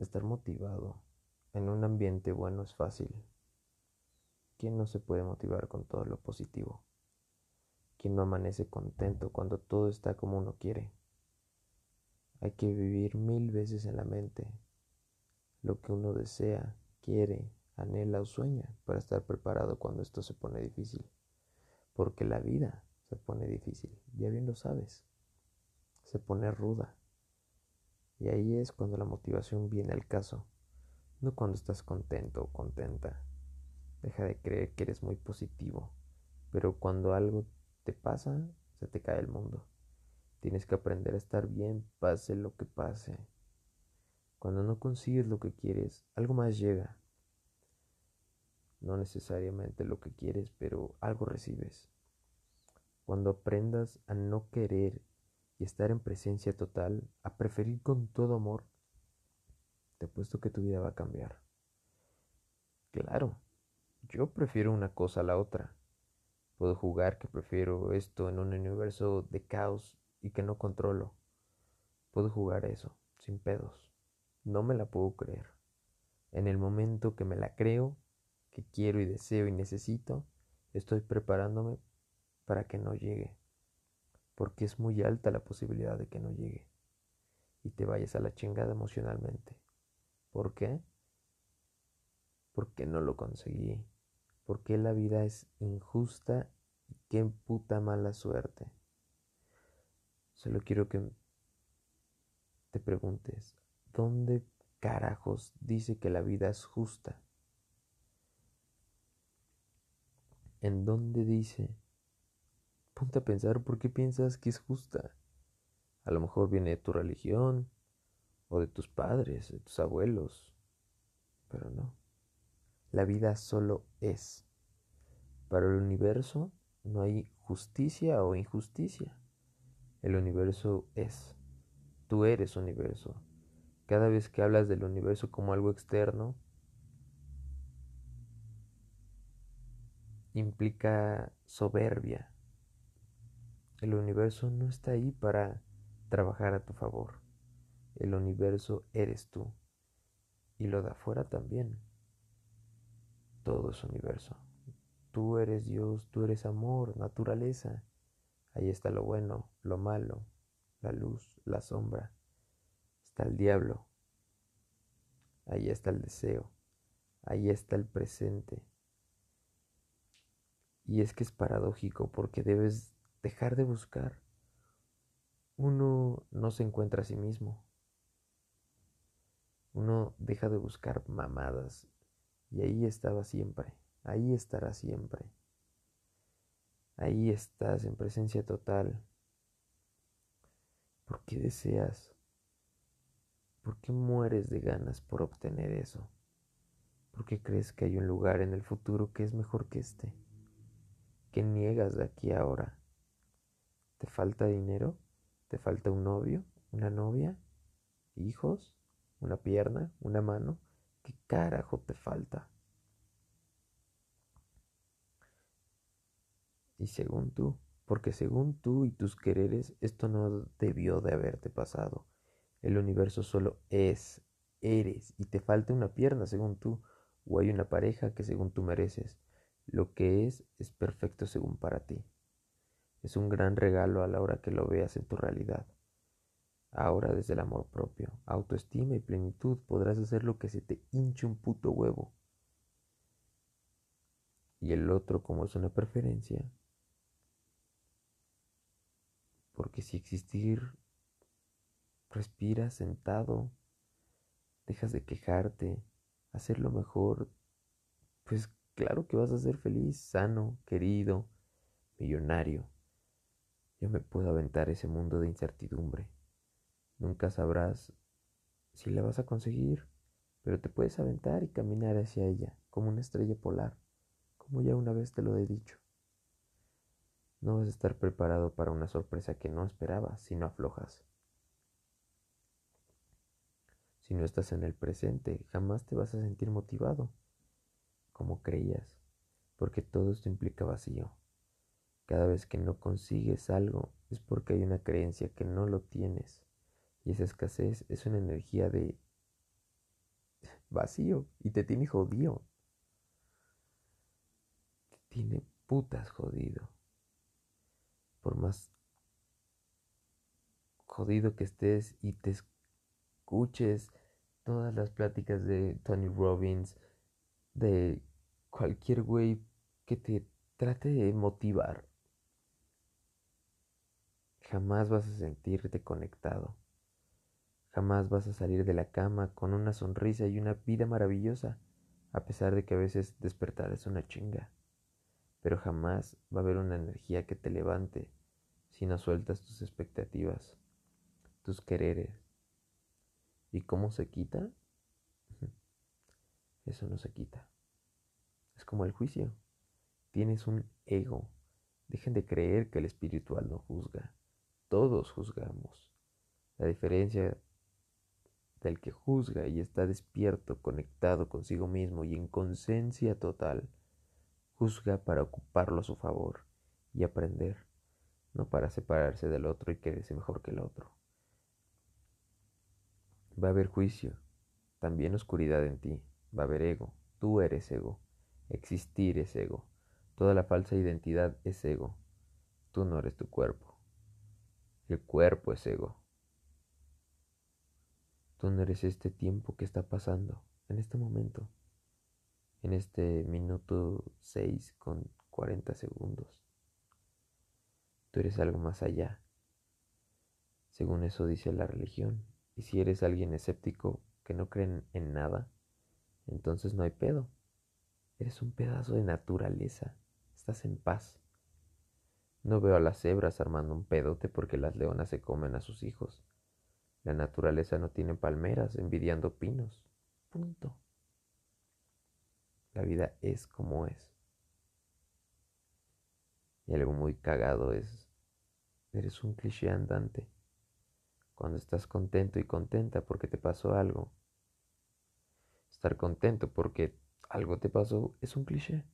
Estar motivado en un ambiente bueno es fácil. ¿Quién no se puede motivar con todo lo positivo? ¿Quién no amanece contento cuando todo está como uno quiere? Hay que vivir mil veces en la mente lo que uno desea, quiere, anhela o sueña para estar preparado cuando esto se pone difícil. Porque la vida se pone difícil, ya bien lo sabes. Se pone ruda. Y ahí es cuando la motivación viene al caso, no cuando estás contento o contenta. Deja de creer que eres muy positivo, pero cuando algo te pasa, se te cae el mundo. Tienes que aprender a estar bien, pase lo que pase. Cuando no consigues lo que quieres, algo más llega. No necesariamente lo que quieres, pero algo recibes. Cuando aprendas a no querer y estar en presencia total, a preferir con todo amor, te apuesto que tu vida va a cambiar. Claro, yo prefiero una cosa a la otra. Puedo jugar que prefiero esto en un universo de caos y que no controlo. Puedo jugar eso, sin pedos. No me la puedo creer. En el momento que me la creo, que quiero y deseo y necesito, estoy preparándome para que no llegue porque es muy alta la posibilidad de que no llegue y te vayas a la chingada emocionalmente. ¿Por qué? Porque no lo conseguí. Porque la vida es injusta y qué puta mala suerte. Solo quiero que te preguntes, ¿dónde carajos dice que la vida es justa? ¿En dónde dice Ponte a pensar por qué piensas que es justa. A lo mejor viene de tu religión, o de tus padres, de tus abuelos, pero no. La vida solo es. Para el universo no hay justicia o injusticia. El universo es. Tú eres universo. Cada vez que hablas del universo como algo externo, implica soberbia, el universo no está ahí para trabajar a tu favor. El universo eres tú. Y lo de afuera también. Todo es universo. Tú eres Dios, tú eres amor, naturaleza. Ahí está lo bueno, lo malo, la luz, la sombra. Está el diablo. Ahí está el deseo. Ahí está el presente. Y es que es paradójico porque debes dejar de buscar. Uno no se encuentra a sí mismo. Uno deja de buscar mamadas y ahí estaba siempre, ahí estará siempre. Ahí estás en presencia total. ¿Por qué deseas? ¿Por qué mueres de ganas por obtener eso? ¿Por qué crees que hay un lugar en el futuro que es mejor que este? ¿Qué niegas de aquí a ahora? ¿Te falta dinero? ¿Te falta un novio? ¿Una novia? ¿Hijos? ¿Una pierna? ¿Una mano? ¿Qué carajo te falta? Y según tú, porque según tú y tus quereres, esto no debió de haberte pasado. El universo solo es, eres, y te falta una pierna según tú, o hay una pareja que según tú mereces. Lo que es es perfecto según para ti. Es un gran regalo a la hora que lo veas en tu realidad. Ahora desde el amor propio, autoestima y plenitud podrás hacer lo que se te hinche un puto huevo. Y el otro como es una preferencia. Porque si existir, respiras sentado, dejas de quejarte, hacerlo mejor, pues claro que vas a ser feliz, sano, querido, millonario. Yo me puedo aventar ese mundo de incertidumbre. Nunca sabrás si la vas a conseguir, pero te puedes aventar y caminar hacia ella como una estrella polar, como ya una vez te lo he dicho. No vas a estar preparado para una sorpresa que no esperabas si no aflojas. Si no estás en el presente, jamás te vas a sentir motivado, como creías, porque todo esto implica vacío. Cada vez que no consigues algo es porque hay una creencia que no lo tienes. Y esa escasez es una energía de vacío y te tiene jodido. Te tiene putas jodido. Por más jodido que estés y te escuches todas las pláticas de Tony Robbins, de cualquier güey que te trate de motivar, jamás vas a sentirte conectado. Jamás vas a salir de la cama con una sonrisa y una vida maravillosa, a pesar de que a veces despertar es una chinga. Pero jamás va a haber una energía que te levante si no sueltas tus expectativas, tus quereres. ¿Y cómo se quita? Eso no se quita. Es como el juicio. Tienes un ego. Dejen de creer que el espiritual no juzga. Todos juzgamos. La diferencia del que juzga y está despierto, conectado consigo mismo y en conciencia total, juzga para ocuparlo a su favor y aprender, no para separarse del otro y quererse mejor que el otro. Va a haber juicio, también oscuridad en ti, va a haber ego, tú eres ego, existir es ego, toda la falsa identidad es ego, tú no eres tu cuerpo, el cuerpo es ego. Tú no eres este tiempo que está pasando en este momento, en este minuto 6 con 40 segundos. Tú eres algo más allá. Según eso dice la religión. Y si eres alguien escéptico que no cree en nada, entonces no hay pedo. Eres un pedazo de naturaleza. Estás en paz. No veo a las cebras armando un pedote porque las leonas se comen a sus hijos. La naturaleza no tiene palmeras envidiando pinos. Punto. La vida es como es. Y algo muy cagado es, eres un cliché andante. Cuando estás contento y contenta porque te pasó algo. Estar contento porque algo te pasó es un cliché.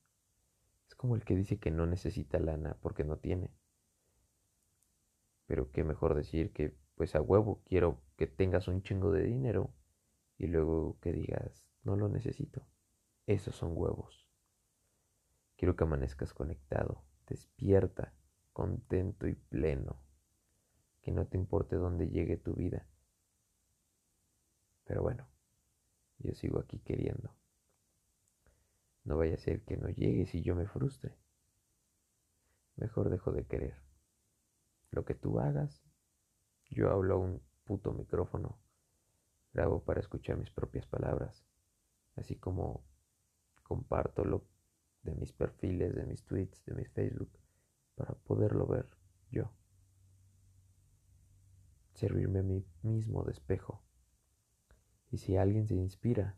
Es como el que dice que no necesita lana porque no tiene. Pero qué mejor decir que pues a huevo quiero que tengas un chingo de dinero y luego que digas, no lo necesito. Esos son huevos. Quiero que amanezcas conectado, despierta, contento y pleno. Que no te importe dónde llegue tu vida. Pero bueno, yo sigo aquí queriendo. No vaya a ser que no llegues y yo me frustre. Mejor dejo de querer. Lo que tú hagas, yo hablo a un puto micrófono, grabo para escuchar mis propias palabras, así como comparto lo de mis perfiles, de mis tweets, de mi Facebook, para poderlo ver yo. Servirme a mí mismo de espejo. Y si alguien se inspira,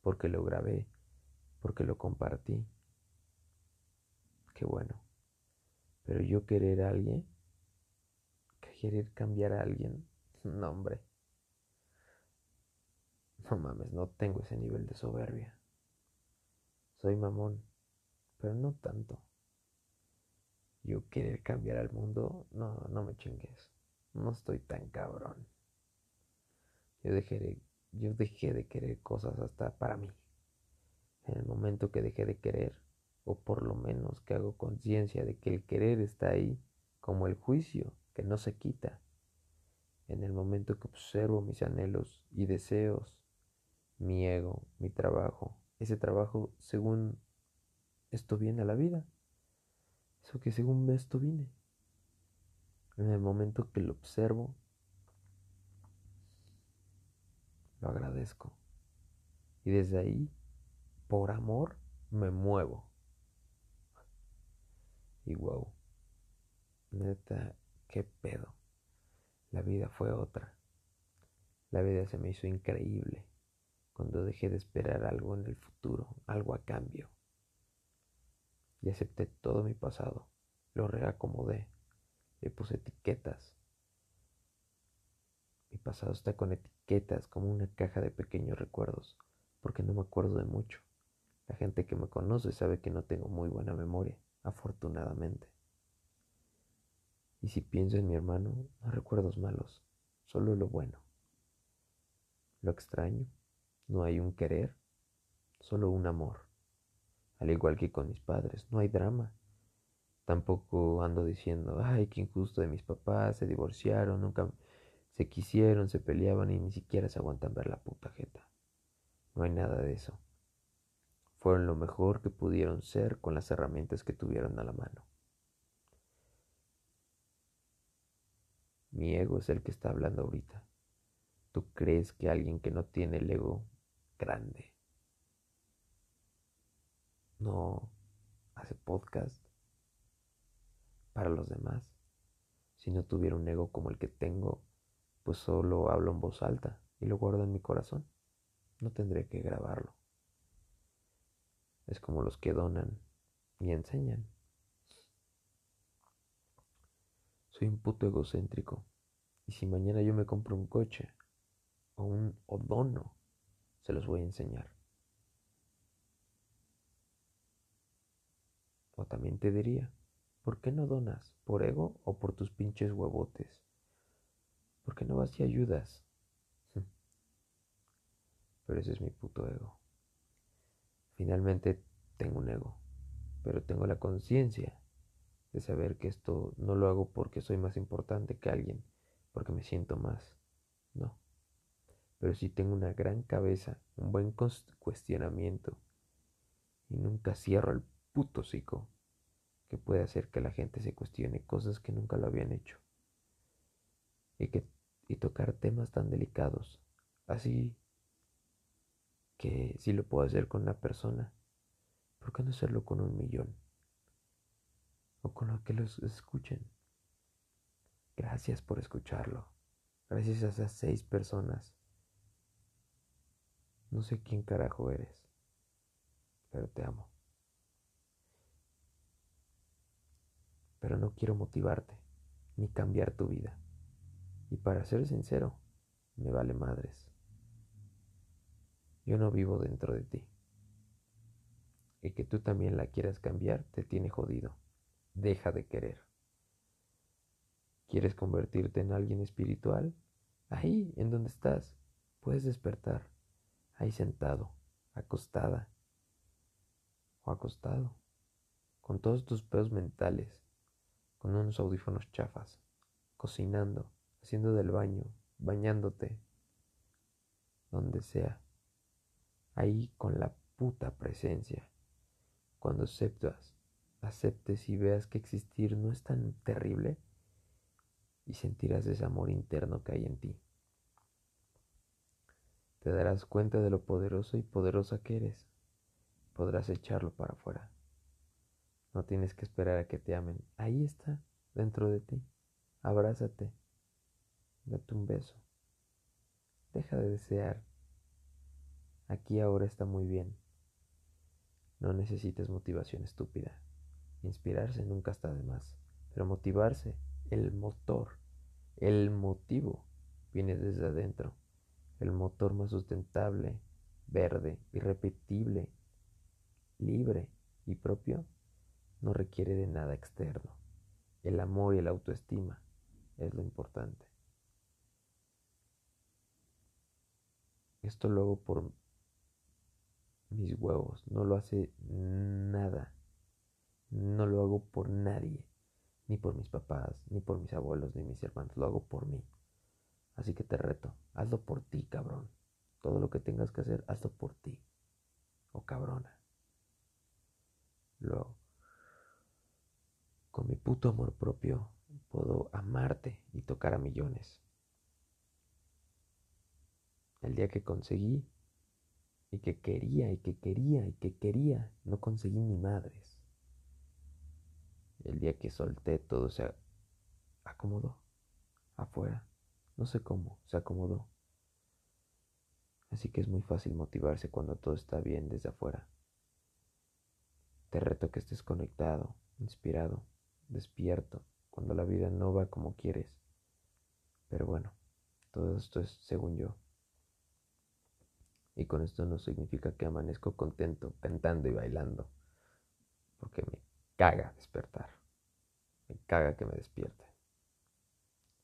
porque lo grabé, porque lo compartí, qué bueno. Pero yo querer a alguien querer cambiar a alguien. No, hombre. No mames, no tengo ese nivel de soberbia. Soy mamón, pero no tanto. Yo querer cambiar al mundo, no, no me chingues. No estoy tan cabrón. Yo dejé yo dejé de querer cosas hasta para mí. En el momento que dejé de querer, o por lo menos que hago conciencia de que el querer está ahí, como el juicio que no se quita. En el momento que observo mis anhelos y deseos, mi ego, mi trabajo, ese trabajo según esto viene a la vida, eso que según esto vine. En el momento que lo observo, lo agradezco. Y desde ahí, por amor, me muevo. Y wow, neta, ¿Qué pedo? La vida fue otra. La vida se me hizo increíble cuando dejé de esperar algo en el futuro, algo a cambio. Y acepté todo mi pasado, lo reacomodé, le puse etiquetas. Mi pasado está con etiquetas como una caja de pequeños recuerdos, porque no me acuerdo de mucho. La gente que me conoce sabe que no tengo muy buena memoria, afortunadamente. Y si pienso en mi hermano, no recuerdos malos, solo lo bueno. Lo extraño, No hay un querer, solo un amor. Al igual que con mis padres, no hay drama. Tampoco ando diciendo, ay, qué injusto de mis papás, se divorciaron, nunca se quisieron, se peleaban y ni siquiera se aguantan ver la puta jeta. No hay nada de eso. Fueron lo mejor que pudieron ser con las herramientas que tuvieron a la mano. Mi ego es el que está hablando ahorita. ¿Tú crees que alguien que no tiene el ego grande no hace podcast para los demás? Si no tuviera un ego como el que tengo, pues solo hablo en voz alta y lo guardo en mi corazón. No tendré que grabarlo. Es como los que donan y enseñan. Soy un puto egocéntrico. Y si mañana yo me compro un coche o un odono, se los voy a enseñar. O también te diría, ¿por qué no donas? ¿Por ego o por tus pinches huevotes? ¿Por qué no vas y ayudas? Pero ese es mi puto ego. Finalmente tengo un ego, pero tengo la conciencia de saber que esto no lo hago porque soy más importante que alguien, porque me siento más. No. Pero sí tengo una gran cabeza, un buen cuestionamiento y nunca cierro el puto psico que puede hacer que la gente se cuestione cosas que nunca lo habían hecho. Y, que, y tocar temas tan delicados, así que si lo puedo hacer con una persona, ¿por qué no hacerlo con un millón? o con lo que los escuchen. Gracias por escucharlo. Gracias a esas seis personas. No sé quién carajo eres, pero te amo. Pero no quiero motivarte ni cambiar tu vida. Y para ser sincero, me vale madres. Yo no vivo dentro de ti. Y que tú también la quieras cambiar te tiene jodido deja de querer. ¿Quieres convertirte en alguien espiritual? Ahí, en donde estás, puedes despertar, ahí sentado, acostada o acostado, con todos tus pedos mentales, con unos audífonos chafas, cocinando, haciendo del baño, bañándote, donde sea, ahí con la puta presencia, cuando aceptas aceptes y veas que existir no es tan terrible y sentirás ese amor interno que hay en ti. Te darás cuenta de lo poderoso y poderosa que eres. Podrás echarlo para afuera. No tienes que esperar a que te amen. Ahí está, dentro de ti. Abrázate. Date un beso. Deja de desear. Aquí ahora está muy bien. No necesitas motivación estúpida. Inspirarse nunca está de más, pero motivarse, el motor, el motivo, viene desde adentro. El motor más sustentable, verde, irrepetible, libre y propio, no requiere de nada externo. El amor y la autoestima es lo importante. Esto lo hago por mis huevos, no lo hace nada no lo hago por nadie, ni por mis papás, ni por mis abuelos, ni mis hermanos, lo hago por mí. Así que te reto, hazlo por ti, cabrón. Todo lo que tengas que hacer, hazlo por ti. O cabrona. Luego, con mi puto amor propio, puedo amarte y tocar a millones. El día que conseguí, y que quería, y que quería, y que quería, no conseguí ni madres. El día que solté todo se acomodó afuera. No sé cómo, se acomodó. Así que es muy fácil motivarse cuando todo está bien desde afuera. Te reto que estés conectado, inspirado, despierto, cuando la vida no va como quieres. Pero bueno, todo esto es según yo. Y con esto no significa que amanezco contento, cantando y bailando, porque me caga despertar. Me caga que me despierte.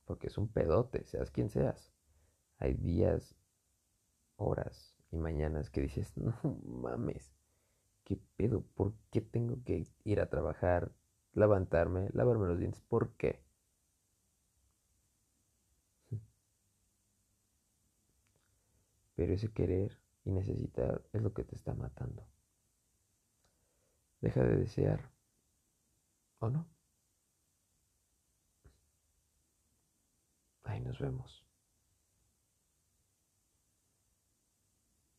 Porque es un pedote, seas quien seas. Hay días, horas Y mañana es que dices, no mames, ¿qué pedo? ¿Por qué tengo que ir a trabajar, levantarme, lavarme los dientes? ¿Por qué? Pero ese querer y necesitar es lo que te está matando. Deja de desear. ¿O no? Ahí nos vemos.